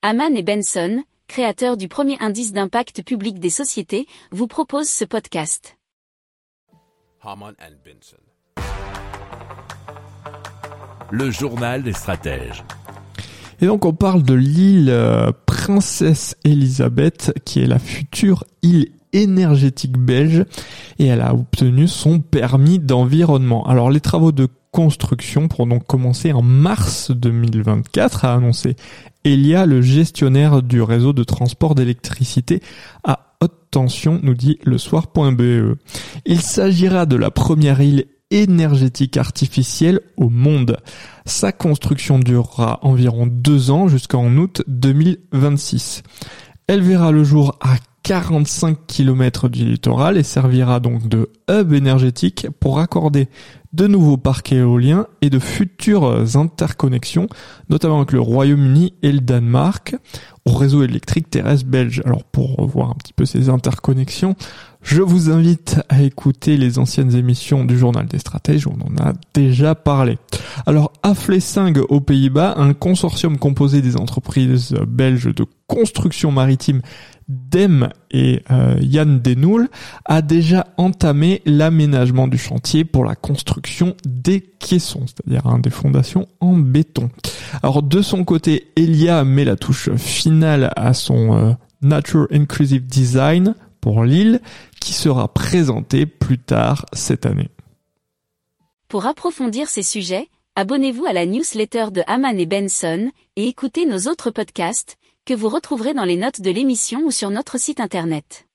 Haman et Benson, créateurs du premier indice d'impact public des sociétés, vous proposent ce podcast. Haman and Benson. Le journal des stratèges. Et donc on parle de l'île euh, Princesse Elisabeth, qui est la future île énergétique belge, et elle a obtenu son permis d'environnement. Alors les travaux de construction pourront donc commencer en mars 2024, a annoncé Elia, le gestionnaire du réseau de transport d'électricité à haute tension, nous dit le soir.be. Il s'agira de la première île énergétique artificielle au monde. Sa construction durera environ deux ans jusqu'en août 2026. Elle verra le jour à 45 km du littoral et servira donc de hub énergétique pour raccorder de nouveaux parcs éoliens et de futures interconnexions, notamment avec le Royaume-Uni et le Danemark, au réseau électrique terrestre belge. Alors pour voir un petit peu ces interconnexions, je vous invite à écouter les anciennes émissions du journal des stratèges, on en a déjà parlé. Alors à Flessing aux Pays-Bas, un consortium composé des entreprises belges de construction maritime Dem et euh, Yann Denoul a déjà entamé l'aménagement du chantier pour la construction des caissons, c'est-à-dire hein, des fondations en béton. Alors de son côté, Elia met la touche finale à son euh, Nature Inclusive Design pour l'île qui sera présenté plus tard cette année. Pour approfondir ces sujets, abonnez-vous à la newsletter de Haman et Benson et écoutez nos autres podcasts que vous retrouverez dans les notes de l'émission ou sur notre site internet.